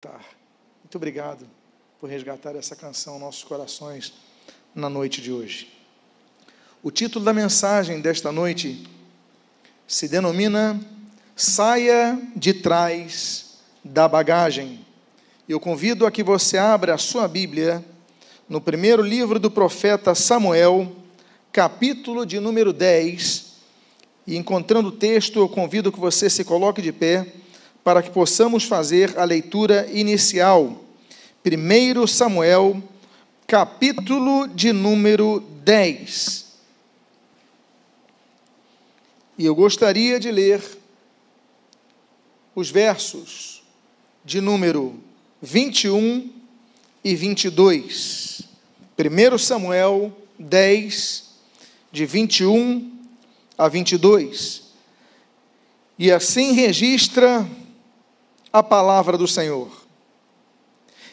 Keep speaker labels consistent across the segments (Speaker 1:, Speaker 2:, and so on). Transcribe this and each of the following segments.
Speaker 1: Tá. Muito obrigado por resgatar essa canção nossos corações na noite de hoje. O título da mensagem desta noite se denomina Saia de trás da bagagem. Eu convido a que você abra a sua Bíblia no primeiro livro do profeta Samuel, capítulo de número 10. E encontrando o texto, eu convido que você se coloque de pé para que possamos fazer a leitura inicial. 1 Samuel, capítulo de número 10. E eu gostaria de ler os versos de número 21 e 22. 1 Samuel 10, de 21 a 22. E assim registra a palavra do Senhor.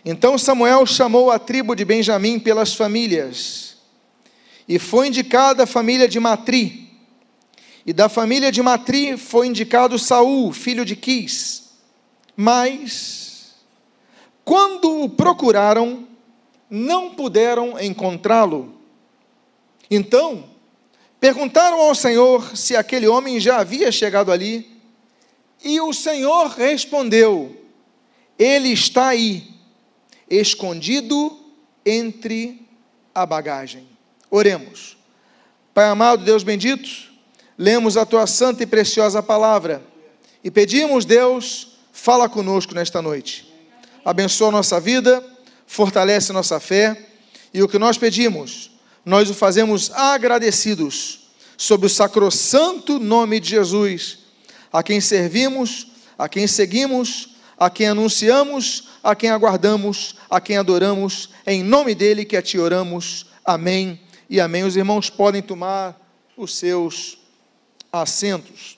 Speaker 1: Então Samuel chamou a tribo de Benjamim pelas famílias, e foi indicada a família de Matri. E da família de Matri foi indicado Saul, filho de Quis. Mas quando o procuraram, não puderam encontrá-lo. Então, perguntaram ao Senhor se aquele homem já havia chegado ali e o Senhor respondeu: Ele está aí, escondido entre a bagagem. Oremos. Pai amado, Deus bendito, lemos a tua santa e preciosa palavra e pedimos, Deus, fala conosco nesta noite. Abençoa nossa vida, fortalece nossa fé e o que nós pedimos, nós o fazemos agradecidos sob o sacrossanto nome de Jesus a quem servimos, a quem seguimos, a quem anunciamos, a quem aguardamos, a quem adoramos, em nome dele que a ti oramos. Amém e amém. Os irmãos podem tomar os seus assentos.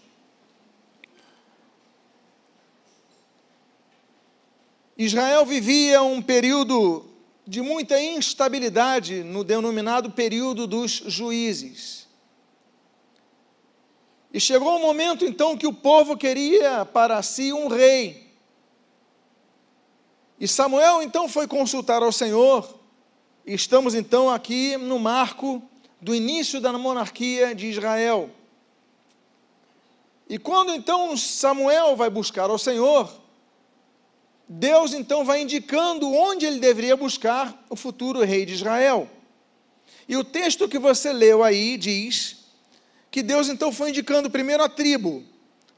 Speaker 1: Israel vivia um período de muita instabilidade no denominado período dos juízes. E chegou o momento então que o povo queria para si um rei. E Samuel então foi consultar ao Senhor. E estamos então aqui no marco do início da monarquia de Israel. E quando então Samuel vai buscar ao Senhor, Deus então vai indicando onde ele deveria buscar o futuro rei de Israel. E o texto que você leu aí diz que Deus então foi indicando primeiro a tribo,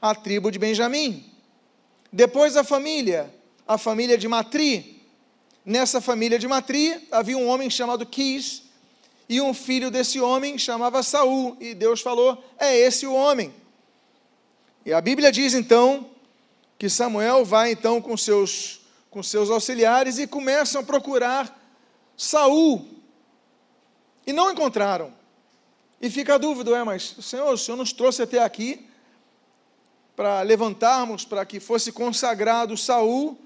Speaker 1: a tribo de Benjamim, depois a família, a família de Matri. Nessa família de Matri havia um homem chamado Quis e um filho desse homem chamava Saul, e Deus falou: "É esse o homem". E a Bíblia diz então que Samuel vai então com seus com seus auxiliares e começam a procurar Saul. E não encontraram. E fica a dúvida, é, mas Senhor, o Senhor nos trouxe até aqui para levantarmos, para que fosse consagrado Saul,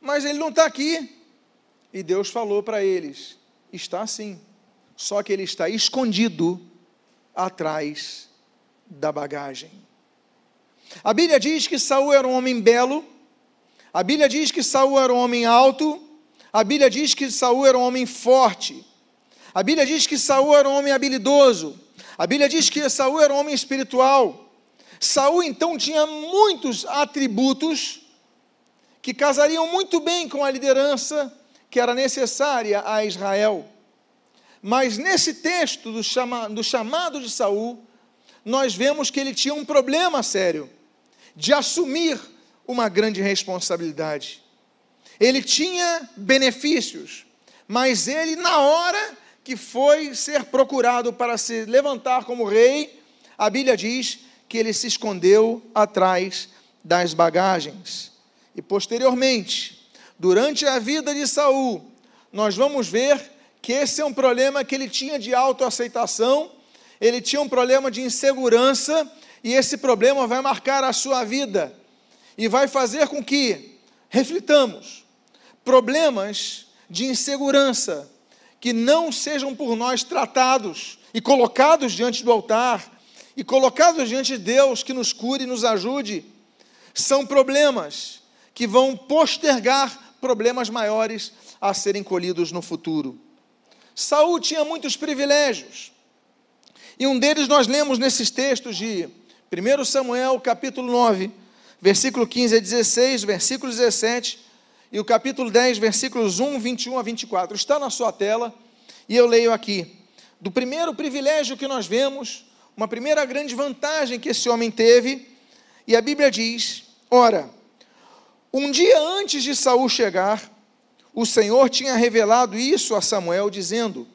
Speaker 1: mas ele não está aqui. E Deus falou para eles: está sim, só que ele está escondido atrás da bagagem. A Bíblia diz que Saul era um homem belo, a Bíblia diz que Saul era um homem alto, a Bíblia diz que Saul era um homem forte. A Bíblia diz que Saul era um homem habilidoso. A Bíblia diz que Saul era um homem espiritual. Saul então tinha muitos atributos que casariam muito bem com a liderança que era necessária a Israel. Mas nesse texto do, chama, do chamado de Saul, nós vemos que ele tinha um problema sério de assumir uma grande responsabilidade. Ele tinha benefícios, mas ele, na hora que foi ser procurado para se levantar como rei, a Bíblia diz que ele se escondeu atrás das bagagens. E posteriormente, durante a vida de Saul, nós vamos ver que esse é um problema que ele tinha de autoaceitação, ele tinha um problema de insegurança, e esse problema vai marcar a sua vida e vai fazer com que reflitamos problemas de insegurança que não sejam por nós tratados e colocados diante do altar e colocados diante de Deus que nos cure e nos ajude, são problemas que vão postergar problemas maiores a serem colhidos no futuro. Saul tinha muitos privilégios. E um deles nós lemos nesses textos de 1 Samuel, capítulo 9, versículo 15 a 16, versículo 17, e o capítulo 10, versículos 1, 21 a 24. Está na sua tela, e eu leio aqui. Do primeiro privilégio que nós vemos, uma primeira grande vantagem que esse homem teve, e a Bíblia diz: Ora, um dia antes de Saul chegar, o Senhor tinha revelado isso a Samuel, dizendo: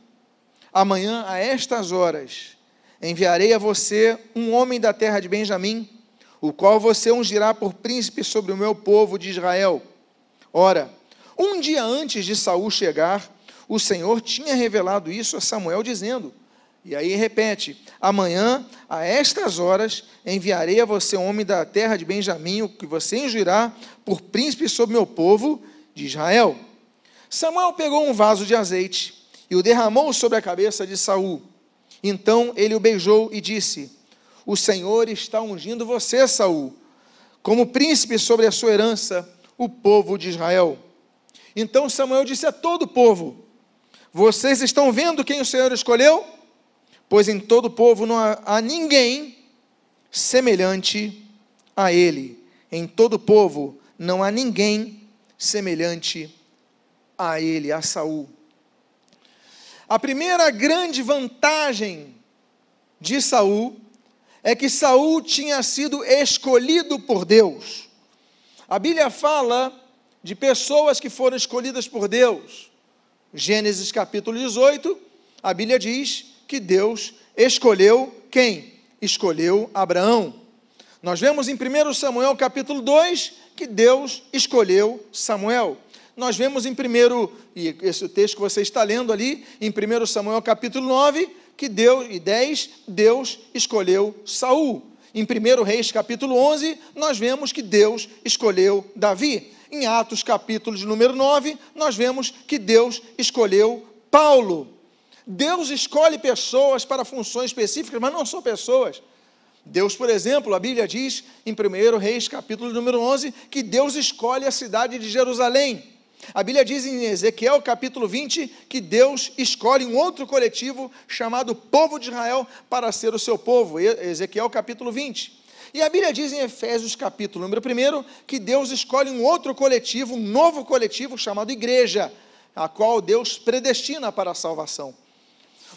Speaker 1: Amanhã, a estas horas, enviarei a você um homem da terra de Benjamim, o qual você ungirá por príncipe sobre o meu povo de Israel. Ora, um dia antes de Saul chegar, o Senhor tinha revelado isso a Samuel, dizendo: e aí repete: Amanhã, a estas horas, enviarei a você um homem da terra de Benjamim, o que você ungirá por príncipe sobre meu povo de Israel. Samuel pegou um vaso de azeite e o derramou sobre a cabeça de Saul. Então ele o beijou e disse: O Senhor está ungindo você, Saul, como príncipe sobre a sua herança, o povo de Israel. Então Samuel disse a todo o povo: Vocês estão vendo quem o Senhor escolheu? Pois em todo o povo não há, ninguém semelhante a ele. Em todo o povo não há ninguém semelhante a ele, a Saul. A primeira grande vantagem de Saul é que Saul tinha sido escolhido por Deus. A Bíblia fala de pessoas que foram escolhidas por Deus. Gênesis capítulo 18, a Bíblia diz que Deus escolheu quem? Escolheu Abraão. Nós vemos em 1 Samuel capítulo 2 que Deus escolheu Samuel nós vemos em primeiro, e esse texto que você está lendo ali, em 1 Samuel capítulo 9, que Deus, e 10, Deus escolheu Saul. Em 1 Reis capítulo 11, nós vemos que Deus escolheu Davi. Em Atos capítulo número 9, nós vemos que Deus escolheu Paulo. Deus escolhe pessoas para funções específicas, mas não são pessoas. Deus, por exemplo, a Bíblia diz em 1 Reis capítulo número 11 que Deus escolhe a cidade de Jerusalém. A Bíblia diz em Ezequiel capítulo 20 que Deus escolhe um outro coletivo chamado povo de Israel para ser o seu povo. Ezequiel capítulo 20. E a Bíblia diz em Efésios capítulo número 1 que Deus escolhe um outro coletivo, um novo coletivo chamado igreja, a qual Deus predestina para a salvação.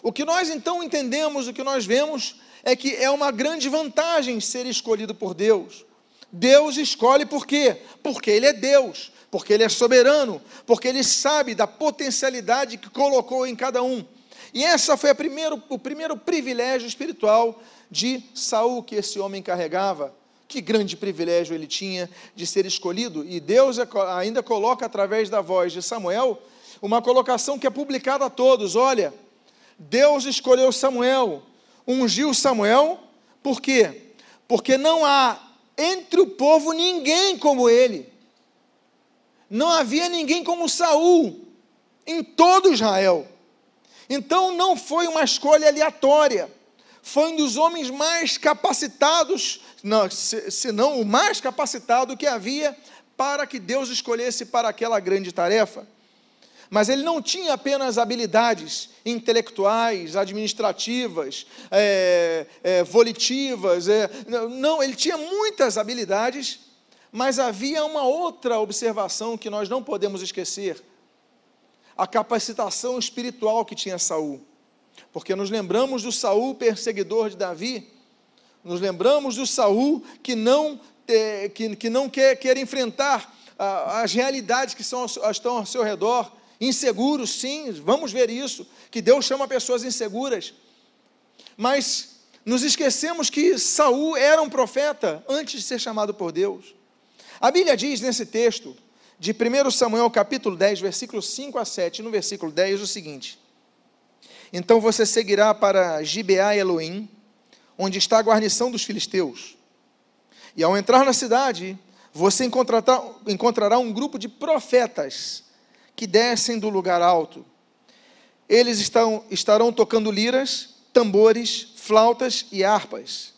Speaker 1: O que nós então entendemos, o que nós vemos, é que é uma grande vantagem ser escolhido por Deus. Deus escolhe por quê? Porque Ele é Deus porque Ele é soberano, porque Ele sabe da potencialidade que colocou em cada um. E essa foi primeiro, o primeiro privilégio espiritual de Saul que esse homem carregava. Que grande privilégio ele tinha de ser escolhido. E Deus é ainda coloca através da voz de Samuel uma colocação que é publicada a todos. Olha, Deus escolheu Samuel, ungiu Samuel, por quê? Porque não há entre o povo ninguém como ele não havia ninguém como Saul em todo Israel. Então não foi uma escolha aleatória. Foi um dos homens mais capacitados, não, se, se não o mais capacitado que havia para que Deus escolhesse para aquela grande tarefa. Mas ele não tinha apenas habilidades intelectuais, administrativas, é, é, volitivas, é, não, ele tinha muitas habilidades mas havia uma outra observação que nós não podemos esquecer: a capacitação espiritual que tinha Saul. Porque nos lembramos do Saul perseguidor de Davi, nos lembramos do Saul que não, que, que não quer, quer enfrentar as realidades que são, estão ao seu redor, inseguro, sim, vamos ver isso, que Deus chama pessoas inseguras. Mas nos esquecemos que Saul era um profeta antes de ser chamado por Deus. A Bíblia diz nesse texto, de 1 Samuel capítulo 10, versículos 5 a 7, no versículo 10, o seguinte: Então você seguirá para Gibeá e Elohim, onde está a guarnição dos filisteus. E ao entrar na cidade, você encontrará, encontrará um grupo de profetas que descem do lugar alto. Eles estão, estarão tocando liras, tambores, flautas e harpas.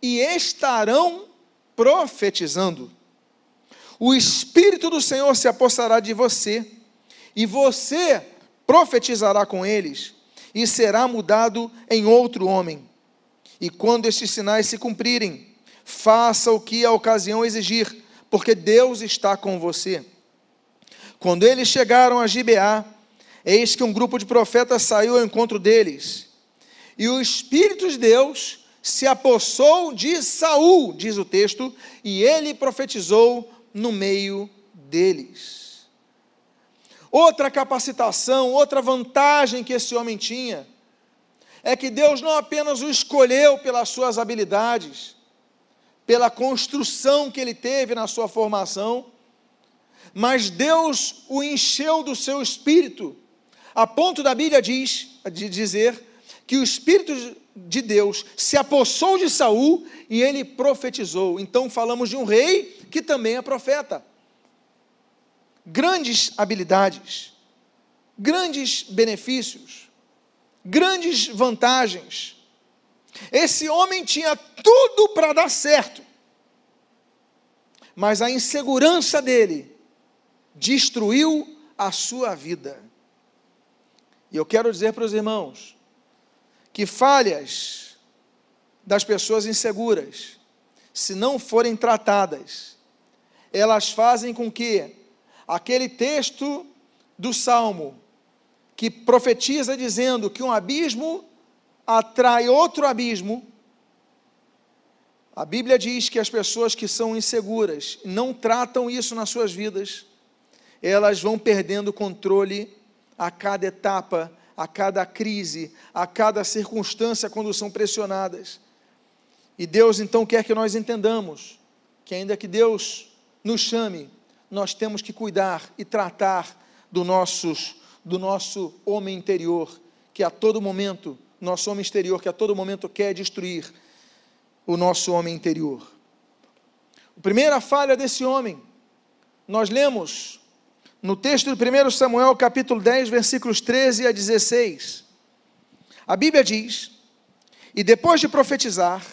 Speaker 1: E estarão profetizando. O Espírito do Senhor se apossará de você, e você profetizará com eles, e será mudado em outro homem. E quando estes sinais se cumprirem, faça o que a ocasião exigir, porque Deus está com você. Quando eles chegaram a Gibeá, eis que um grupo de profetas saiu ao encontro deles. E o Espírito de Deus se apossou de Saul, diz o texto, e ele profetizou no meio deles. Outra capacitação, outra vantagem que esse homem tinha, é que Deus não apenas o escolheu pelas suas habilidades, pela construção que ele teve na sua formação, mas Deus o encheu do seu espírito, a ponto da Bíblia diz, de dizer que o espírito de Deus se apossou de Saul e ele profetizou. Então falamos de um rei que também é profeta. Grandes habilidades, grandes benefícios, grandes vantagens. Esse homem tinha tudo para dar certo, mas a insegurança dele destruiu a sua vida. E eu quero dizer para os irmãos que falhas das pessoas inseguras, se não forem tratadas, elas fazem com que aquele texto do Salmo, que profetiza dizendo que um abismo atrai outro abismo, a Bíblia diz que as pessoas que são inseguras não tratam isso nas suas vidas, elas vão perdendo controle a cada etapa, a cada crise, a cada circunstância quando são pressionadas. E Deus então quer que nós entendamos que, ainda que Deus nos chame, nós temos que cuidar e tratar do, nossos, do nosso homem interior, que a todo momento nosso homem exterior que a todo momento quer destruir o nosso homem interior. A primeira falha desse homem, nós lemos no texto de 1 Samuel, capítulo 10, versículos 13 a 16. A Bíblia diz: E depois de profetizar,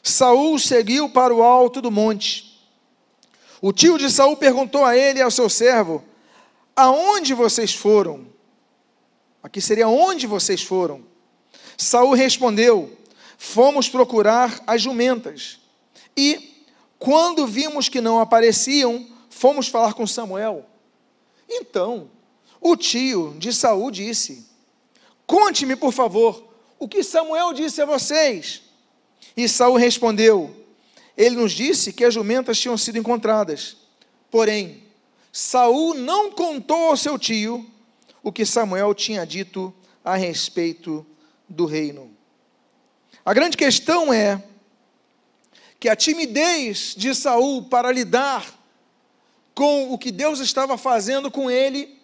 Speaker 1: Saul seguiu para o alto do monte. O tio de Saul perguntou a ele e ao seu servo: Aonde vocês foram? Aqui seria onde vocês foram. Saul respondeu: Fomos procurar as jumentas. E, quando vimos que não apareciam, fomos falar com Samuel. Então, o tio de Saul disse: Conte-me, por favor, o que Samuel disse a vocês. E Saul respondeu: Ele nos disse que as jumentas tinham sido encontradas. Porém, Saul não contou ao seu tio o que Samuel tinha dito a respeito do reino. A grande questão é que a timidez de Saul para lidar com o que Deus estava fazendo com ele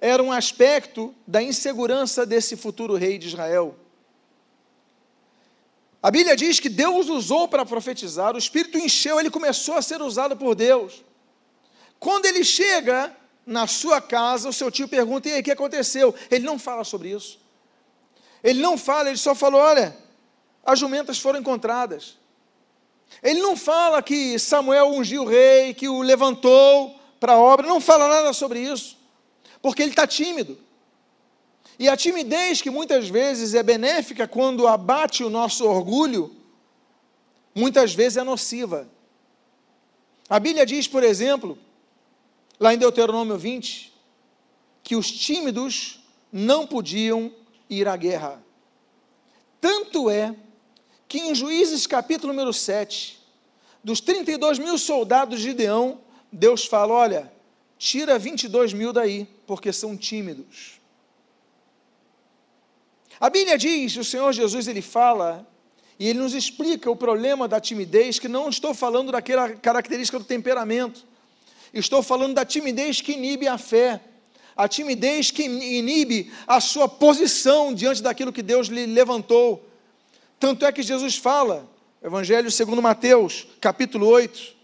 Speaker 1: era um aspecto da insegurança desse futuro rei de Israel. A Bíblia diz que Deus usou para profetizar, o Espírito encheu, ele começou a ser usado por Deus. Quando ele chega na sua casa, o seu tio pergunta: e aí, o que aconteceu? Ele não fala sobre isso. Ele não fala, ele só falou: olha, as jumentas foram encontradas. Ele não fala que Samuel ungiu o rei, que o levantou para a obra, não fala nada sobre isso, porque ele está tímido. E a timidez, que muitas vezes é benéfica quando abate o nosso orgulho, muitas vezes é nociva. A Bíblia diz, por exemplo, lá em Deuteronômio 20, que os tímidos não podiam ir à guerra. Tanto é que em Juízes capítulo número 7, dos 32 mil soldados de Gideão, Deus fala: olha, tira 22 mil daí, porque são tímidos. A Bíblia diz, o Senhor Jesus ele fala, e ele nos explica o problema da timidez, que não estou falando daquela característica do temperamento, estou falando da timidez que inibe a fé a timidez que inibe a sua posição diante daquilo que Deus lhe levantou. Tanto é que Jesus fala, Evangelho segundo Mateus, capítulo 8,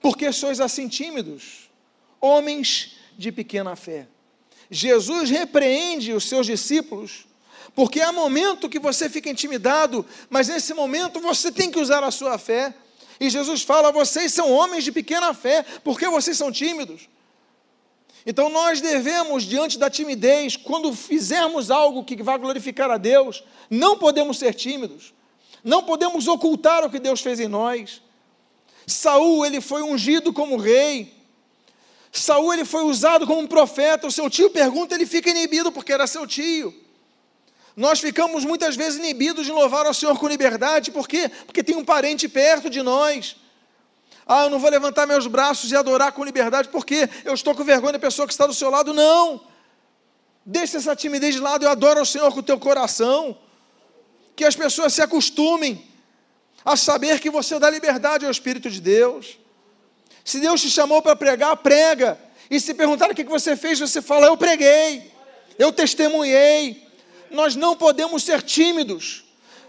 Speaker 1: porque sois assim tímidos, homens de pequena fé. Jesus repreende os seus discípulos, porque há momento que você fica intimidado, mas nesse momento você tem que usar a sua fé. E Jesus fala: vocês são homens de pequena fé, por que vocês são tímidos? Então nós devemos, diante da timidez, quando fizermos algo que vai glorificar a Deus, não podemos ser tímidos, não podemos ocultar o que Deus fez em nós. Saul, ele foi ungido como rei. Saul, ele foi usado como um profeta. O seu tio pergunta, ele fica inibido porque era seu tio. Nós ficamos muitas vezes inibidos de louvar ao Senhor com liberdade, por quê? Porque tem um parente perto de nós. Ah, eu não vou levantar meus braços e adorar com liberdade, porque eu estou com vergonha da pessoa que está do seu lado. Não! Deixe essa timidez de lado e adora o Senhor com o teu coração. Que as pessoas se acostumem a saber que você dá liberdade ao Espírito de Deus. Se Deus te chamou para pregar, prega. E se perguntar o que você fez, você fala: Eu preguei, eu testemunhei. Nós não podemos ser tímidos,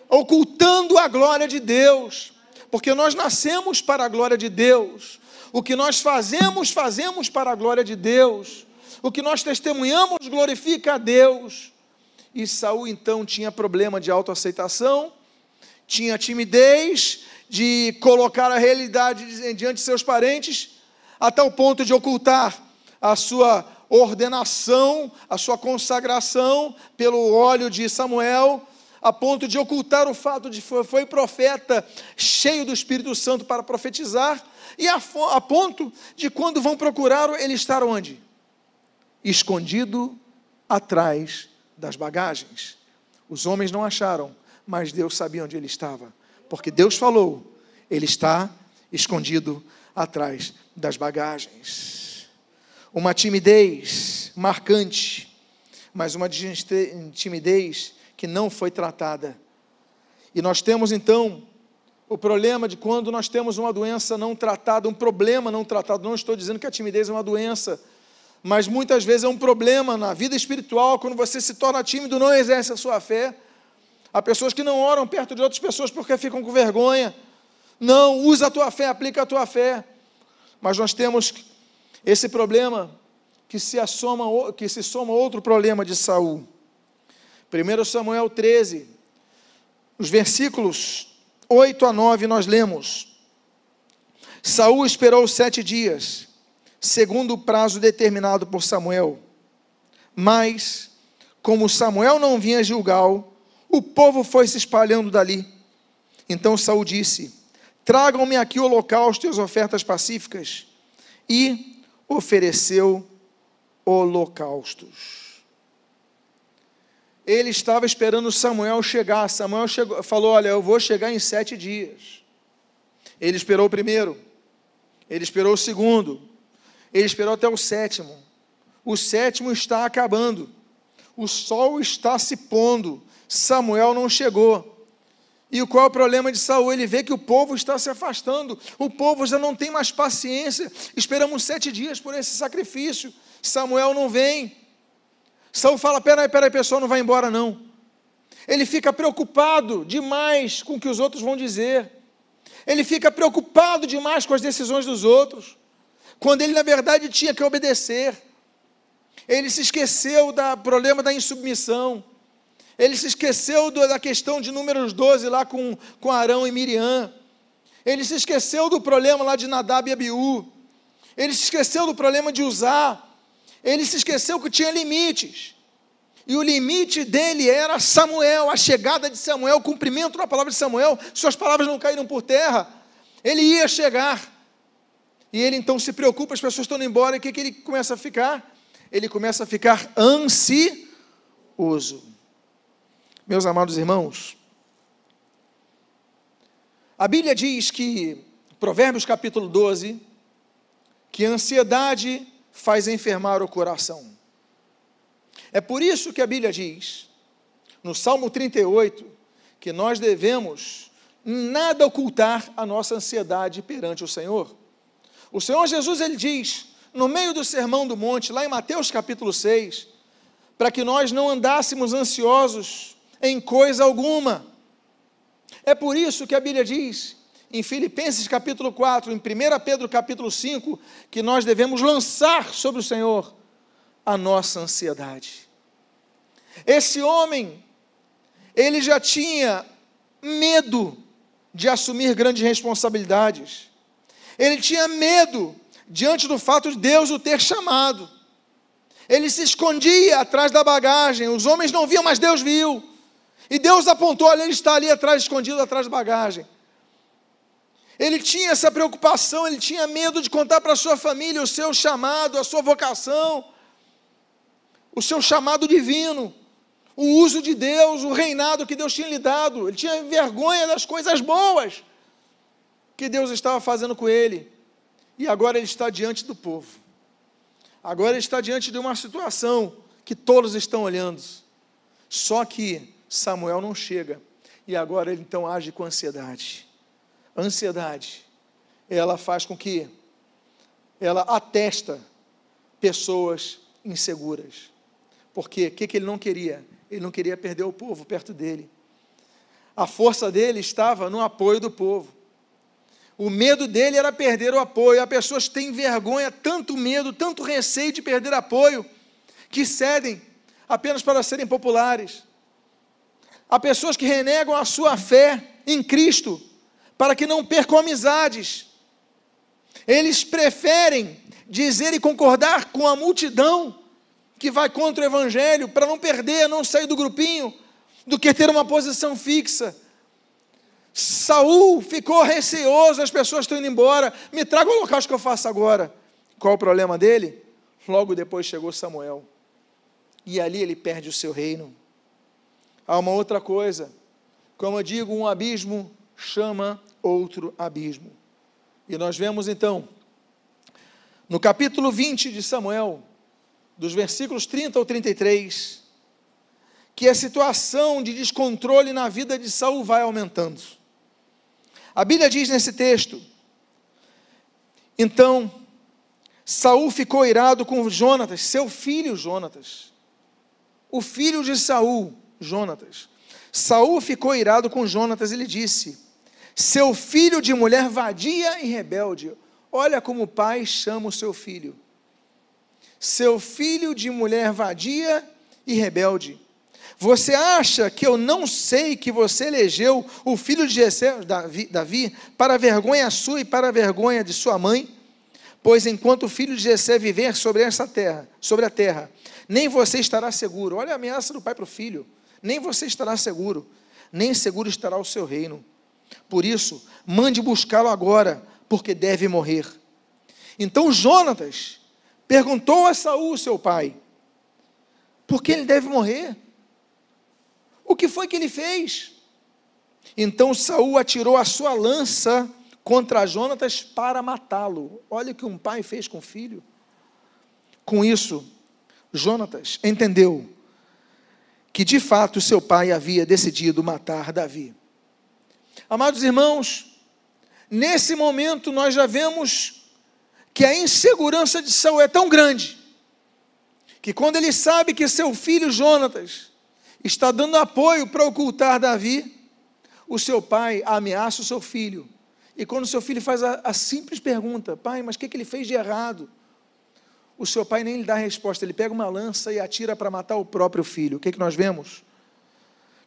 Speaker 1: ocultando a glória de Deus, porque nós nascemos para a glória de Deus. O que nós fazemos, fazemos para a glória de Deus. O que nós testemunhamos glorifica a Deus. E Saul então tinha problema de autoaceitação, tinha timidez de colocar a realidade diante de seus parentes, até o ponto de ocultar a sua ordenação, a sua consagração pelo óleo de Samuel, a ponto de ocultar o fato de foi, foi profeta cheio do Espírito Santo para profetizar, e a, a ponto de quando vão procurar ele estar onde? Escondido atrás das bagagens. Os homens não acharam, mas Deus sabia onde ele estava, porque Deus falou, ele está escondido atrás das bagagens uma timidez marcante, mas uma timidez que não foi tratada. E nós temos então o problema de quando nós temos uma doença não tratada, um problema não tratado. Não estou dizendo que a timidez é uma doença, mas muitas vezes é um problema na vida espiritual, quando você se torna tímido, não exerce a sua fé. Há pessoas que não oram perto de outras pessoas porque ficam com vergonha. Não, usa a tua fé, aplica a tua fé. Mas nós temos esse problema que se, assoma, que se soma outro problema de Saul. 1 Samuel 13, os versículos 8 a 9 nós lemos. Saul esperou sete dias, segundo o prazo determinado por Samuel. Mas, como Samuel não vinha a Gilgal, o povo foi se espalhando dali. Então Saul disse: Tragam-me aqui o holocausto e as ofertas pacíficas. E ofereceu holocaustos. Ele estava esperando Samuel chegar. Samuel chegou, falou: Olha, eu vou chegar em sete dias. Ele esperou o primeiro, ele esperou o segundo, ele esperou até o sétimo. O sétimo está acabando, o sol está se pondo. Samuel não chegou. E qual é o problema de Saul? Ele vê que o povo está se afastando, o povo já não tem mais paciência. Esperamos sete dias por esse sacrifício. Samuel não vem. Saul fala: peraí, peraí, pessoal, não vai embora não. Ele fica preocupado demais com o que os outros vão dizer. Ele fica preocupado demais com as decisões dos outros, quando ele na verdade tinha que obedecer. Ele se esqueceu do problema da insubmissão. Ele se esqueceu da questão de números 12 lá com, com Arão e Miriam. Ele se esqueceu do problema lá de Nadab e Abiú. Ele se esqueceu do problema de usar. Ele se esqueceu que tinha limites. E o limite dele era Samuel, a chegada de Samuel, o cumprimento da palavra de Samuel. Suas palavras não caíram por terra. Ele ia chegar. E ele então se preocupa, as pessoas estão indo embora, e o que, que ele começa a ficar? Ele começa a ficar ansioso. Meus amados irmãos, a Bíblia diz que, Provérbios capítulo 12, que a ansiedade faz enfermar o coração. É por isso que a Bíblia diz, no Salmo 38, que nós devemos nada ocultar a nossa ansiedade perante o Senhor. O Senhor Jesus ele diz, no meio do Sermão do Monte, lá em Mateus capítulo 6, para que nós não andássemos ansiosos em coisa alguma. É por isso que a Bíblia diz, em Filipenses capítulo 4, em 1 Pedro capítulo 5, que nós devemos lançar sobre o Senhor a nossa ansiedade. Esse homem, ele já tinha medo de assumir grandes responsabilidades. Ele tinha medo diante do fato de Deus o ter chamado. Ele se escondia atrás da bagagem, os homens não viam, mas Deus viu. E Deus apontou, ele está ali atrás, escondido atrás da bagagem. Ele tinha essa preocupação, ele tinha medo de contar para a sua família o seu chamado, a sua vocação, o seu chamado divino, o uso de Deus, o reinado que Deus tinha lhe dado. Ele tinha vergonha das coisas boas que Deus estava fazendo com ele. E agora ele está diante do povo. Agora ele está diante de uma situação que todos estão olhando. Só que Samuel não chega. E agora ele então age com ansiedade. Ansiedade, ela faz com que ela atesta pessoas inseguras. Porque o que, que ele não queria? Ele não queria perder o povo perto dele. A força dele estava no apoio do povo. O medo dele era perder o apoio. Há pessoas têm vergonha, tanto medo, tanto receio de perder apoio, que cedem apenas para serem populares. Há pessoas que renegam a sua fé em Cristo para que não percam amizades. Eles preferem dizer e concordar com a multidão que vai contra o Evangelho para não perder, não sair do grupinho, do que ter uma posição fixa. Saul ficou receoso, as pessoas estão indo embora. Me traga o holocausto que eu faço agora. Qual o problema dele? Logo depois chegou Samuel. E ali ele perde o seu reino. Há uma outra coisa. Como eu digo, um abismo chama outro abismo. E nós vemos então, no capítulo 20 de Samuel, dos versículos 30 ao 33, que a situação de descontrole na vida de Saul vai aumentando. A Bíblia diz nesse texto: Então, Saul ficou irado com Jonatas, seu filho Jonatas, o filho de Saul, Jonatas. Saul ficou irado com Jonatas e lhe disse: Seu filho de mulher vadia e rebelde. Olha como o pai chama o seu filho. Seu filho de mulher vadia e rebelde. Você acha que eu não sei que você elegeu o filho de Jessé, Davi, Davi, para vergonha sua e para vergonha de sua mãe? Pois enquanto o filho de Jessé viver sobre essa terra, sobre a terra, nem você estará seguro. Olha a ameaça do pai para o filho nem você estará seguro, nem seguro estará o seu reino. Por isso, mande buscá-lo agora, porque deve morrer. Então Jonatas perguntou a Saul, seu pai, por que ele deve morrer? O que foi que ele fez? Então Saul atirou a sua lança contra Jonatas para matá-lo. Olha o que um pai fez com o filho. Com isso, Jonatas entendeu que de fato seu pai havia decidido matar Davi. Amados irmãos, nesse momento nós já vemos que a insegurança de Saul é tão grande que quando ele sabe que seu filho Jonatas está dando apoio para ocultar Davi, o seu pai ameaça o seu filho. E quando o seu filho faz a, a simples pergunta, pai, mas o que, que ele fez de errado? o seu pai nem lhe dá resposta, ele pega uma lança e atira para matar o próprio filho. O que, que nós vemos?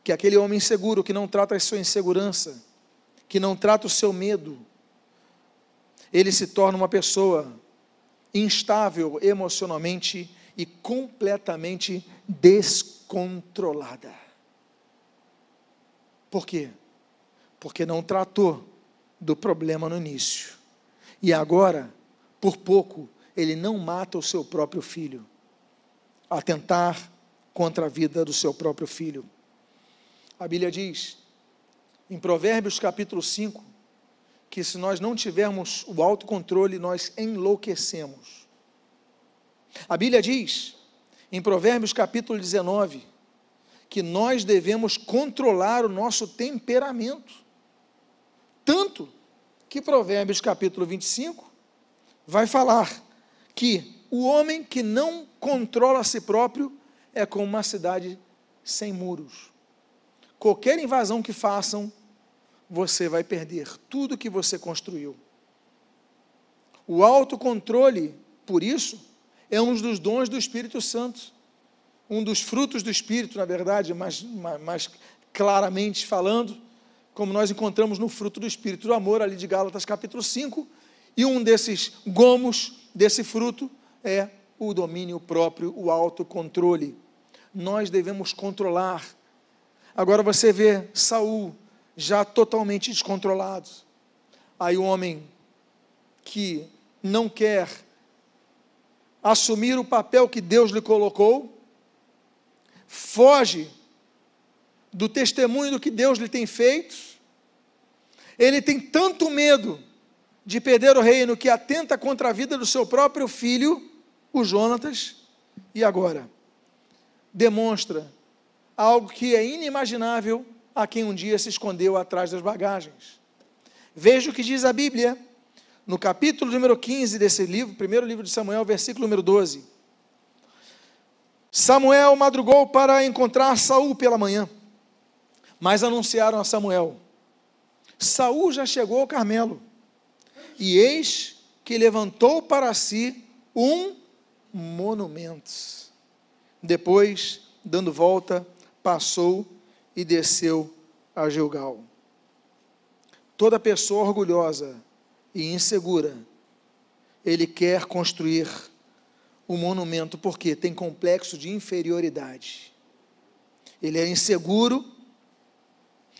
Speaker 1: Que aquele homem inseguro, que não trata a sua insegurança, que não trata o seu medo, ele se torna uma pessoa instável emocionalmente e completamente descontrolada. Por quê? Porque não tratou do problema no início. E agora, por pouco, ele não mata o seu próprio filho, atentar contra a vida do seu próprio filho. A Bíblia diz, em Provérbios capítulo 5, que se nós não tivermos o autocontrole, nós enlouquecemos. A Bíblia diz, em Provérbios capítulo 19, que nós devemos controlar o nosso temperamento. Tanto que Provérbios capítulo 25 vai falar que o homem que não controla a si próprio é como uma cidade sem muros. Qualquer invasão que façam, você vai perder tudo que você construiu. O autocontrole, por isso, é um dos dons do Espírito Santo. Um dos frutos do Espírito, na verdade, mais, mais claramente falando, como nós encontramos no fruto do Espírito do Amor, ali de Gálatas capítulo 5, e um desses gomos desse fruto é o domínio próprio, o autocontrole. Nós devemos controlar. Agora você vê Saul já totalmente descontrolado. Aí o homem que não quer assumir o papel que Deus lhe colocou, foge do testemunho do que Deus lhe tem feito, ele tem tanto medo de perder o reino que atenta contra a vida do seu próprio filho, o Jonatas, e agora demonstra algo que é inimaginável a quem um dia se escondeu atrás das bagagens. Veja o que diz a Bíblia no capítulo número 15 desse livro, primeiro livro de Samuel, versículo número 12. Samuel madrugou para encontrar Saul pela manhã, mas anunciaram a Samuel: Saul já chegou ao Carmelo, e eis que levantou para si um monumento. Depois, dando volta, passou e desceu a Gilgal. Toda pessoa orgulhosa e insegura, ele quer construir um monumento porque tem complexo de inferioridade. Ele era inseguro,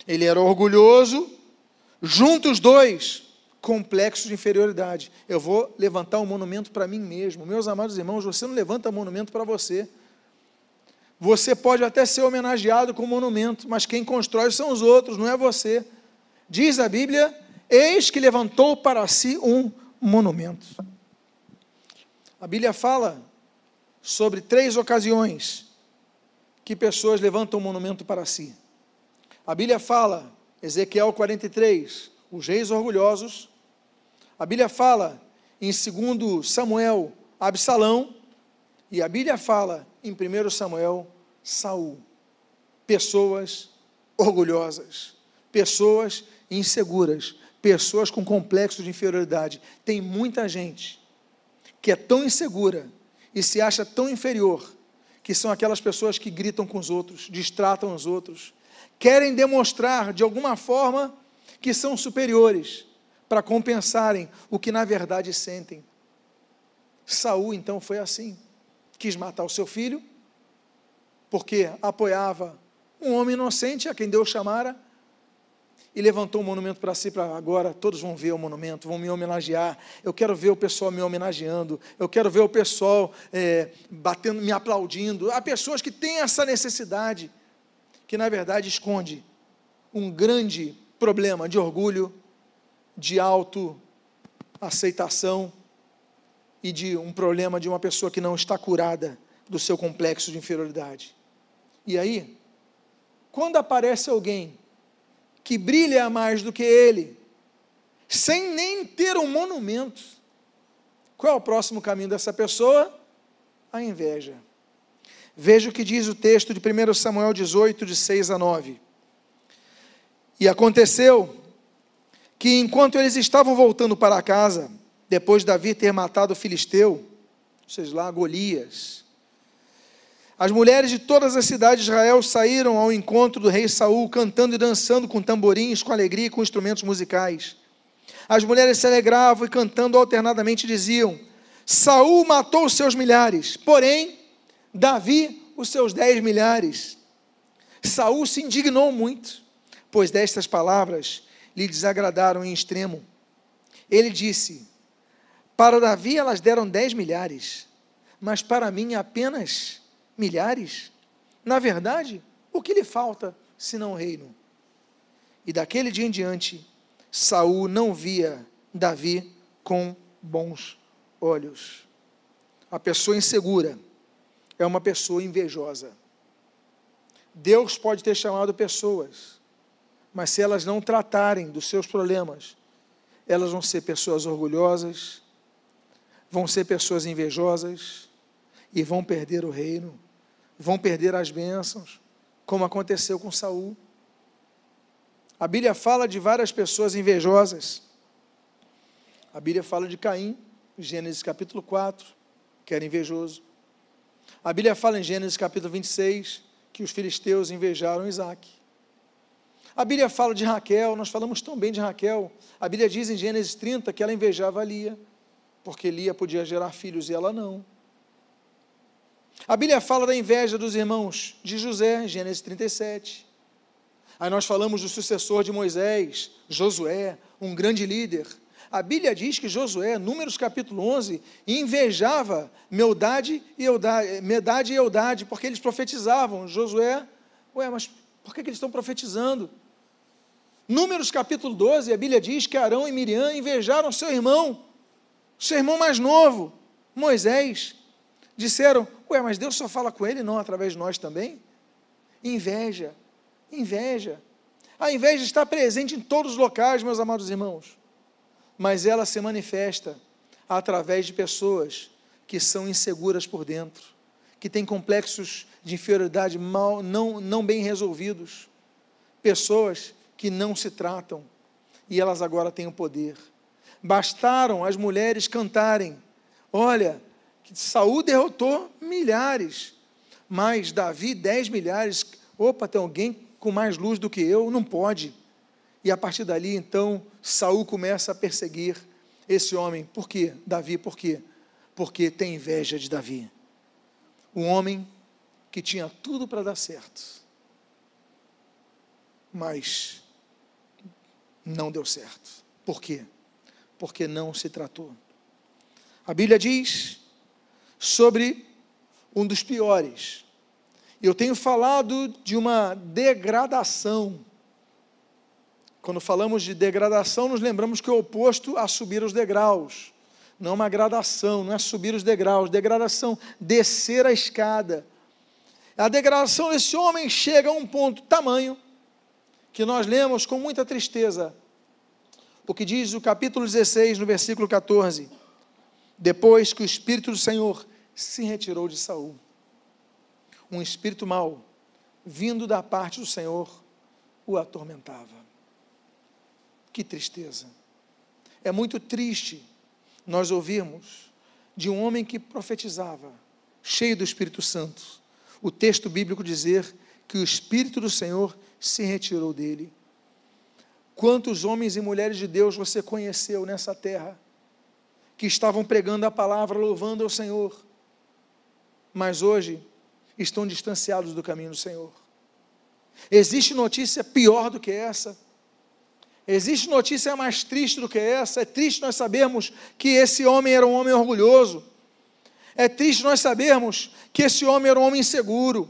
Speaker 1: ele era orgulhoso, juntos dois, complexo de inferioridade. Eu vou levantar um monumento para mim mesmo. Meus amados irmãos, você não levanta monumento para você. Você pode até ser homenageado com um monumento, mas quem constrói são os outros, não é você. Diz a Bíblia Eis que levantou para si um monumento. A Bíblia fala sobre três ocasiões que pessoas levantam um monumento para si. A Bíblia fala, Ezequiel 43, os reis orgulhosos. A Bíblia fala em 2 Samuel, Absalão. E a Bíblia fala em 1 Samuel, Saul. Pessoas orgulhosas, pessoas inseguras, pessoas com complexo de inferioridade. Tem muita gente que é tão insegura e se acha tão inferior, que são aquelas pessoas que gritam com os outros, distratam os outros, querem demonstrar de alguma forma que são superiores para compensarem o que na verdade sentem. Saul então foi assim, quis matar o seu filho porque apoiava um homem inocente a quem Deus chamara e levantou um monumento para si, para agora todos vão ver o monumento, vão me homenagear. Eu quero ver o pessoal me homenageando, eu quero ver o pessoal é, batendo, me aplaudindo. Há pessoas que têm essa necessidade, que na verdade esconde um grande problema de orgulho, de autoaceitação e de um problema de uma pessoa que não está curada do seu complexo de inferioridade. E aí, quando aparece alguém que brilha mais do que ele, sem nem ter um monumento. Qual é o próximo caminho dessa pessoa? A inveja. Veja o que diz o texto de 1 Samuel 18, de 6 a 9. E aconteceu que enquanto eles estavam voltando para casa, depois de Davi ter matado o filisteu, seja, lá Golias, as mulheres de todas as cidades de Israel saíram ao encontro do rei Saul, cantando e dançando com tamborins, com alegria e com instrumentos musicais. As mulheres se alegravam e cantando alternadamente diziam: Saul matou os seus milhares, porém Davi os seus dez milhares. Saul se indignou muito, pois destas palavras lhe desagradaram em extremo. Ele disse: Para Davi elas deram dez milhares, mas para mim apenas milhares. Na verdade, o que lhe falta senão o reino? E daquele dia em diante, Saul não via Davi com bons olhos. A pessoa insegura é uma pessoa invejosa. Deus pode ter chamado pessoas, mas se elas não tratarem dos seus problemas, elas vão ser pessoas orgulhosas, vão ser pessoas invejosas e vão perder o reino vão perder as bênçãos, como aconteceu com Saul. A Bíblia fala de várias pessoas invejosas. A Bíblia fala de Caim, Gênesis capítulo 4, que era invejoso. A Bíblia fala em Gênesis capítulo 26 que os filisteus invejaram Isaac. A Bíblia fala de Raquel, nós falamos tão bem de Raquel. A Bíblia diz em Gênesis 30 que ela invejava Lia, porque Lia podia gerar filhos e ela não. A Bíblia fala da inveja dos irmãos de José, Gênesis 37. Aí nós falamos do sucessor de Moisés, Josué, um grande líder. A Bíblia diz que Josué, Números capítulo 11, invejava Meldade e Eudade, Medade e porque eles profetizavam. Josué, ué, mas por que, que eles estão profetizando? Números capítulo 12, a Bíblia diz que Arão e Miriam invejaram seu irmão, seu irmão mais novo, Moisés. Disseram, ué, mas Deus só fala com ele, não através de nós também? Inveja, inveja. A inveja está presente em todos os locais, meus amados irmãos mas ela se manifesta através de pessoas que são inseguras por dentro, que têm complexos de inferioridade mal, não, não bem resolvidos, pessoas que não se tratam e elas agora têm o poder. Bastaram as mulheres cantarem: olha, Saúl derrotou milhares, mas Davi dez milhares. Opa, tem alguém com mais luz do que eu? Não pode. E a partir dali, então, Saul começa a perseguir esse homem. Por quê? Davi, por quê? Porque tem inveja de Davi. Um homem que tinha tudo para dar certo. Mas não deu certo. Por quê? Porque não se tratou. A Bíblia diz sobre um dos piores. Eu tenho falado de uma degradação quando falamos de degradação, nos lembramos que o oposto a subir os degraus. Não é uma gradação, não é subir os degraus. Degradação, descer a escada. A degradação desse homem chega a um ponto tamanho que nós lemos com muita tristeza. O que diz o capítulo 16, no versículo 14. Depois que o Espírito do Senhor se retirou de Saul. Um espírito mau, vindo da parte do Senhor, o atormentava. Que tristeza. É muito triste nós ouvirmos de um homem que profetizava, cheio do Espírito Santo, o texto bíblico dizer que o Espírito do Senhor se retirou dele. Quantos homens e mulheres de Deus você conheceu nessa terra que estavam pregando a palavra, louvando ao Senhor, mas hoje estão distanciados do caminho do Senhor? Existe notícia pior do que essa? Existe notícia mais triste do que essa? É triste nós sabermos que esse homem era um homem orgulhoso. É triste nós sabermos que esse homem era um homem inseguro.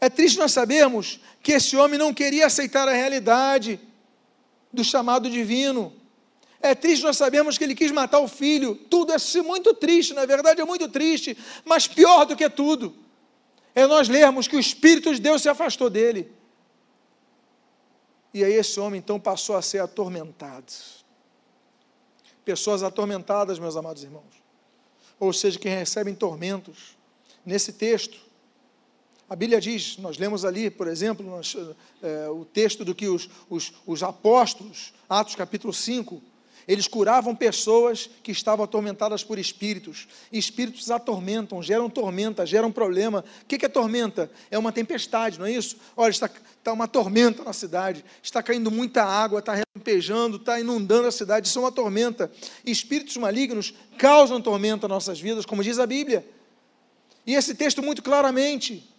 Speaker 1: É triste nós sabermos que esse homem não queria aceitar a realidade do chamado divino. É triste nós sabermos que ele quis matar o filho. Tudo é muito triste, na verdade é muito triste, mas pior do que tudo é nós lermos que o Espírito de Deus se afastou dele. E aí esse homem então passou a ser atormentado. Pessoas atormentadas, meus amados irmãos. Ou seja, que recebem tormentos. Nesse texto, a Bíblia diz, nós lemos ali, por exemplo, nós, é, o texto do que os, os, os apóstolos, Atos capítulo 5, eles curavam pessoas que estavam atormentadas por espíritos. Espíritos atormentam, geram tormenta, geram problema. O que é tormenta? É uma tempestade, não é isso? Olha, está, está uma tormenta na cidade, está caindo muita água, está relampejando, está inundando a cidade. Isso é uma tormenta. Espíritos malignos causam tormenta nas nossas vidas, como diz a Bíblia. E esse texto muito claramente.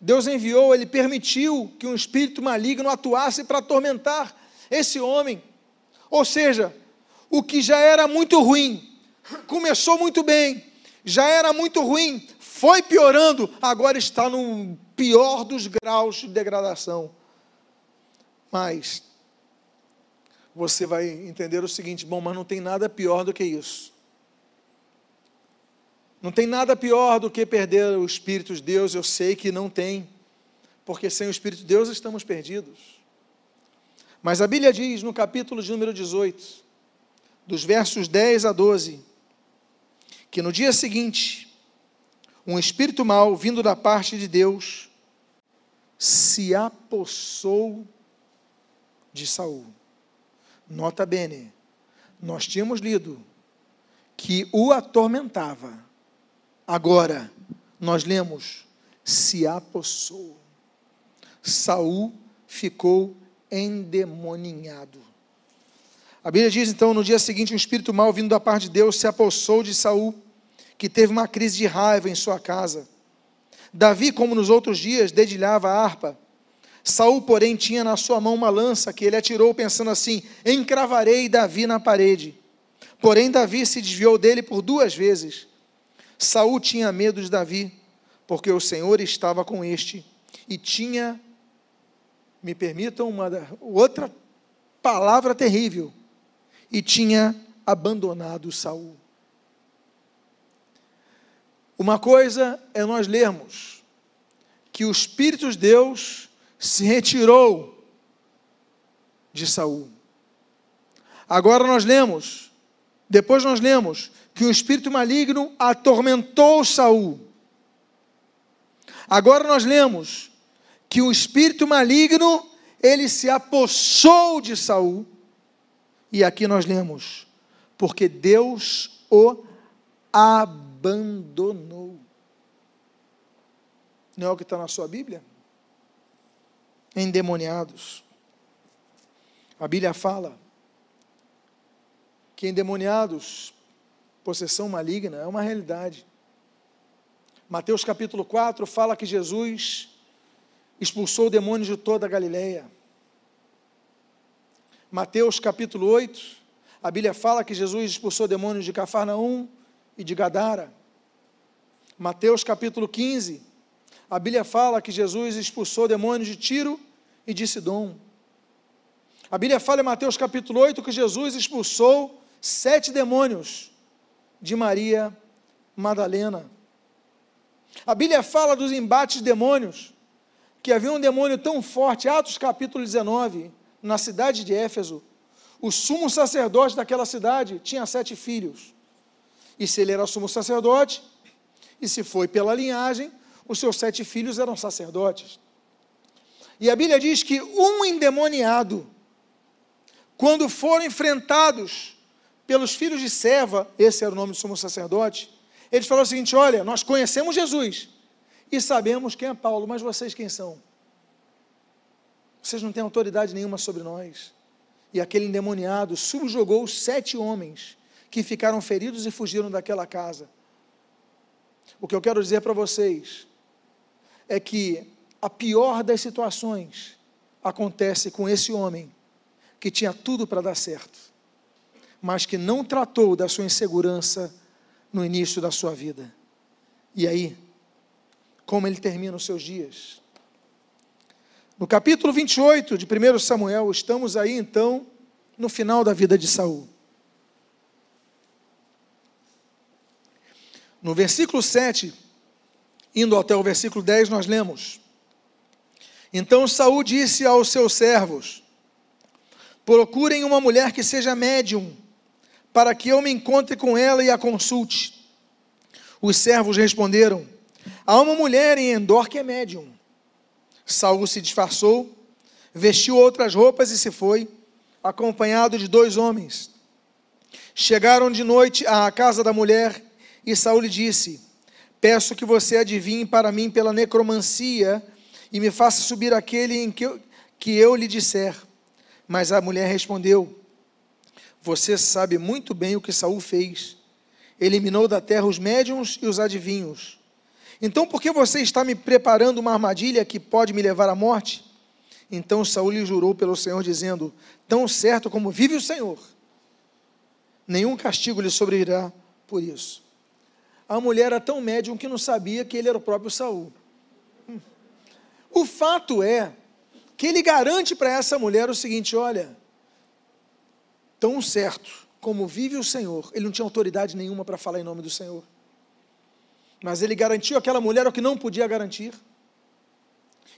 Speaker 1: Deus enviou, ele permitiu que um espírito maligno atuasse para atormentar esse homem. Ou seja, o que já era muito ruim, começou muito bem, já era muito ruim, foi piorando, agora está no pior dos graus de degradação. Mas você vai entender o seguinte: bom, mas não tem nada pior do que isso. Não tem nada pior do que perder o Espírito de Deus, eu sei que não tem, porque sem o Espírito de Deus estamos perdidos. Mas a Bíblia diz no capítulo de número 18, dos versos 10 a 12, que no dia seguinte, um espírito mau, vindo da parte de Deus, se apossou de Saul. Nota bene, nós tínhamos lido que o atormentava. Agora, nós lemos, se apossou. Saul ficou endemoninhado. A Bíblia diz então, no dia seguinte, um espírito mau vindo da parte de Deus se apossou de Saul, que teve uma crise de raiva em sua casa. Davi, como nos outros dias, dedilhava a harpa. Saul, porém, tinha na sua mão uma lança que ele atirou, pensando assim: encravarei Davi na parede. Porém, Davi se desviou dele por duas vezes. Saul tinha medo de Davi, porque o Senhor estava com este, e tinha, me permitam uma outra palavra terrível, e tinha abandonado Saul. Uma coisa é nós lermos que o Espírito de Deus se retirou de Saul. Agora nós lemos depois nós lemos que o espírito maligno atormentou Saul. Agora nós lemos que o espírito maligno ele se apossou de Saul. E aqui nós lemos porque Deus o abandonou. Não é o que está na sua Bíblia? Endemoniados. A Bíblia fala que endemoniados, possessão maligna, é uma realidade. Mateus capítulo 4 fala que Jesus expulsou demônios de toda a Galileia. Mateus capítulo 8, a Bíblia fala que Jesus expulsou demônios de Cafarnaum e de Gadara. Mateus capítulo 15, a Bíblia fala que Jesus expulsou demônios de Tiro e de Sidom. A Bíblia fala em Mateus capítulo 8 que Jesus expulsou sete demônios de Maria Madalena. A Bíblia fala dos embates de demônios, que havia um demônio tão forte, Atos capítulo 19, na cidade de Éfeso, o sumo sacerdote daquela cidade tinha sete filhos. E se ele era sumo sacerdote, e se foi pela linhagem, os seus sete filhos eram sacerdotes. E a Bíblia diz que um endemoniado, quando foram enfrentados pelos filhos de Seva, esse era o nome do sumo sacerdote, eles falaram o seguinte: olha, nós conhecemos Jesus e sabemos quem é Paulo, mas vocês quem são? Vocês não têm autoridade nenhuma sobre nós. E aquele endemoniado subjugou os sete homens que ficaram feridos e fugiram daquela casa. O que eu quero dizer para vocês é que a pior das situações acontece com esse homem que tinha tudo para dar certo mas que não tratou da sua insegurança no início da sua vida. E aí, como ele termina os seus dias? No capítulo 28 de 1 Samuel, estamos aí então no final da vida de Saul. No versículo 7, indo até o versículo 10, nós lemos: Então Saul disse aos seus servos: Procurem uma mulher que seja médium para que eu me encontre com ela e a consulte. Os servos responderam: Há uma mulher em Endor que é médium. Saul se disfarçou, vestiu outras roupas e se foi, acompanhado de dois homens. Chegaram de noite à casa da mulher e Saul lhe disse: Peço que você adivinhe para mim pela necromancia e me faça subir aquele em que eu, que eu lhe disser. Mas a mulher respondeu: você sabe muito bem o que Saul fez. Eliminou da terra os médiums e os adivinhos. Então, por que você está me preparando uma armadilha que pode me levar à morte? Então Saul lhe jurou pelo Senhor, dizendo: Tão certo como vive o Senhor, nenhum castigo lhe sobrevirá por isso. A mulher era tão médium que não sabia que ele era o próprio Saul. O fato é que ele garante para essa mulher o seguinte: olha, tão certo como vive o Senhor, ele não tinha autoridade nenhuma para falar em nome do Senhor. Mas ele garantiu aquela mulher o que não podia garantir.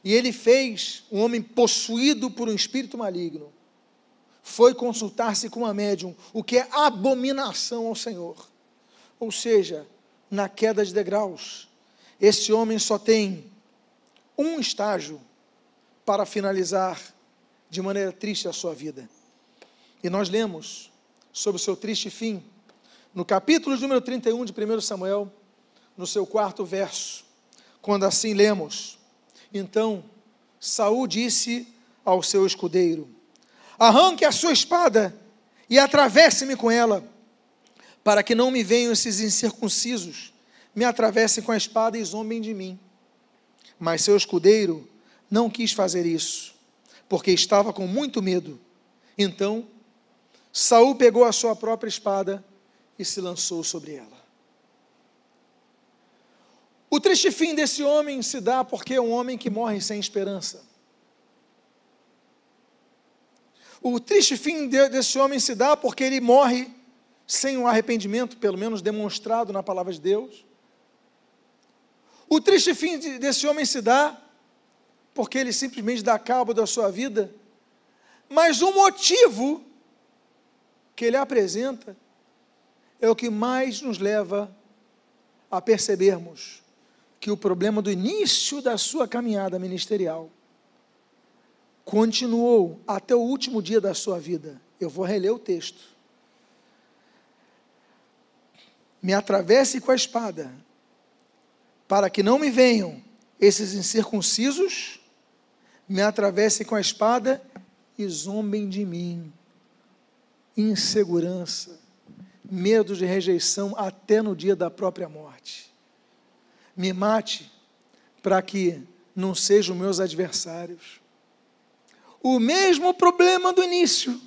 Speaker 1: E ele fez um homem possuído por um espírito maligno. Foi consultar-se com uma médium, o que é abominação ao Senhor. Ou seja, na queda de degraus, esse homem só tem um estágio para finalizar de maneira triste a sua vida. E nós lemos sobre o seu triste fim, no capítulo número 31 de 1 Samuel, no seu quarto verso, quando assim lemos: Então Saul disse ao seu escudeiro: Arranque a sua espada e atravesse-me com ela, para que não me venham esses incircuncisos, me atravessem com a espada e zombem de mim. Mas seu escudeiro não quis fazer isso, porque estava com muito medo. Então, Saul pegou a sua própria espada e se lançou sobre ela. O triste fim desse homem se dá porque é um homem que morre sem esperança. O triste fim desse homem se dá porque ele morre sem um arrependimento, pelo menos demonstrado na palavra de Deus. O triste fim desse homem se dá porque ele simplesmente dá cabo da sua vida, mas o motivo que ele apresenta é o que mais nos leva a percebermos que o problema do início da sua caminhada ministerial continuou até o último dia da sua vida. Eu vou reler o texto. Me atravesse com a espada, para que não me venham esses incircuncisos, me atravessem com a espada e zombem de mim. Insegurança, medo de rejeição até no dia da própria morte me mate para que não sejam meus adversários. O mesmo problema do início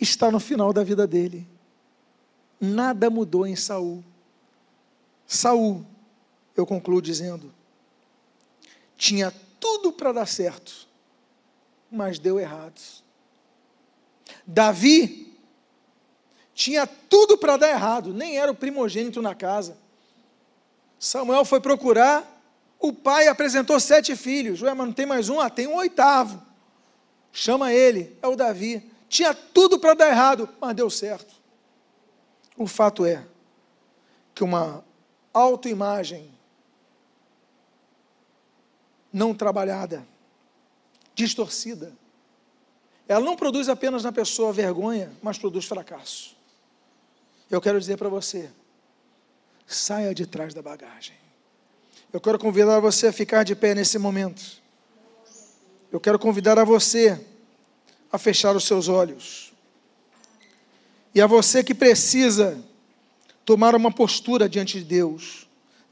Speaker 1: está no final da vida dele. Nada mudou em Saul. Saul, eu concluo dizendo, tinha tudo para dar certo, mas deu errado. Davi tinha tudo para dar errado, nem era o primogênito na casa Samuel foi procurar, o pai apresentou sete filhos. Ué, mas não tem mais um? Ah, tem um oitavo. Chama ele, é o Davi. Tinha tudo para dar errado, mas deu certo. O fato é que uma autoimagem não trabalhada, distorcida, ela não produz apenas na pessoa vergonha, mas produz fracasso. Eu quero dizer para você, saia de trás da bagagem. Eu quero convidar você a ficar de pé nesse momento. Eu quero convidar a você a fechar os seus olhos. E a você que precisa tomar uma postura diante de Deus.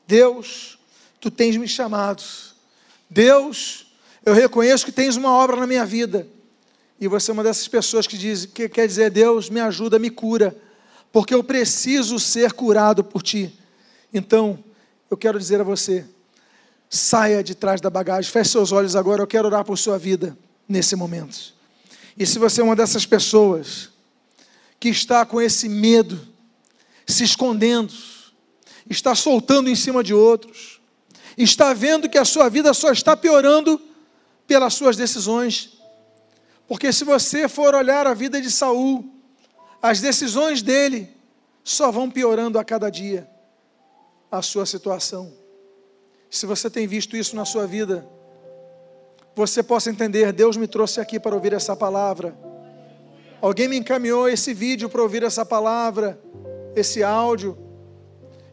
Speaker 1: Deus, tu tens me chamado. Deus, eu reconheço que tens uma obra na minha vida. E você é uma dessas pessoas que, diz, que quer dizer, Deus, me ajuda, me cura, porque eu preciso ser curado por ti. Então, eu quero dizer a você: saia de trás da bagagem, feche seus olhos agora. Eu quero orar por sua vida nesse momento. E se você é uma dessas pessoas que está com esse medo, se escondendo, está soltando em cima de outros, está vendo que a sua vida só está piorando pelas suas decisões. Porque se você for olhar a vida de Saul, as decisões dele só vão piorando a cada dia a sua situação. Se você tem visto isso na sua vida, você possa entender: Deus me trouxe aqui para ouvir essa palavra. Alguém me encaminhou esse vídeo para ouvir essa palavra, esse áudio.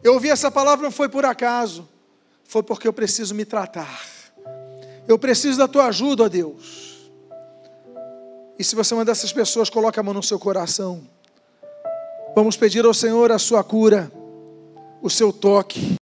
Speaker 1: Eu ouvi essa palavra não foi por acaso, foi porque eu preciso me tratar. Eu preciso da tua ajuda, ó Deus. E se você é uma dessas pessoas, coloca a mão no seu coração. Vamos pedir ao Senhor a sua cura o seu toque.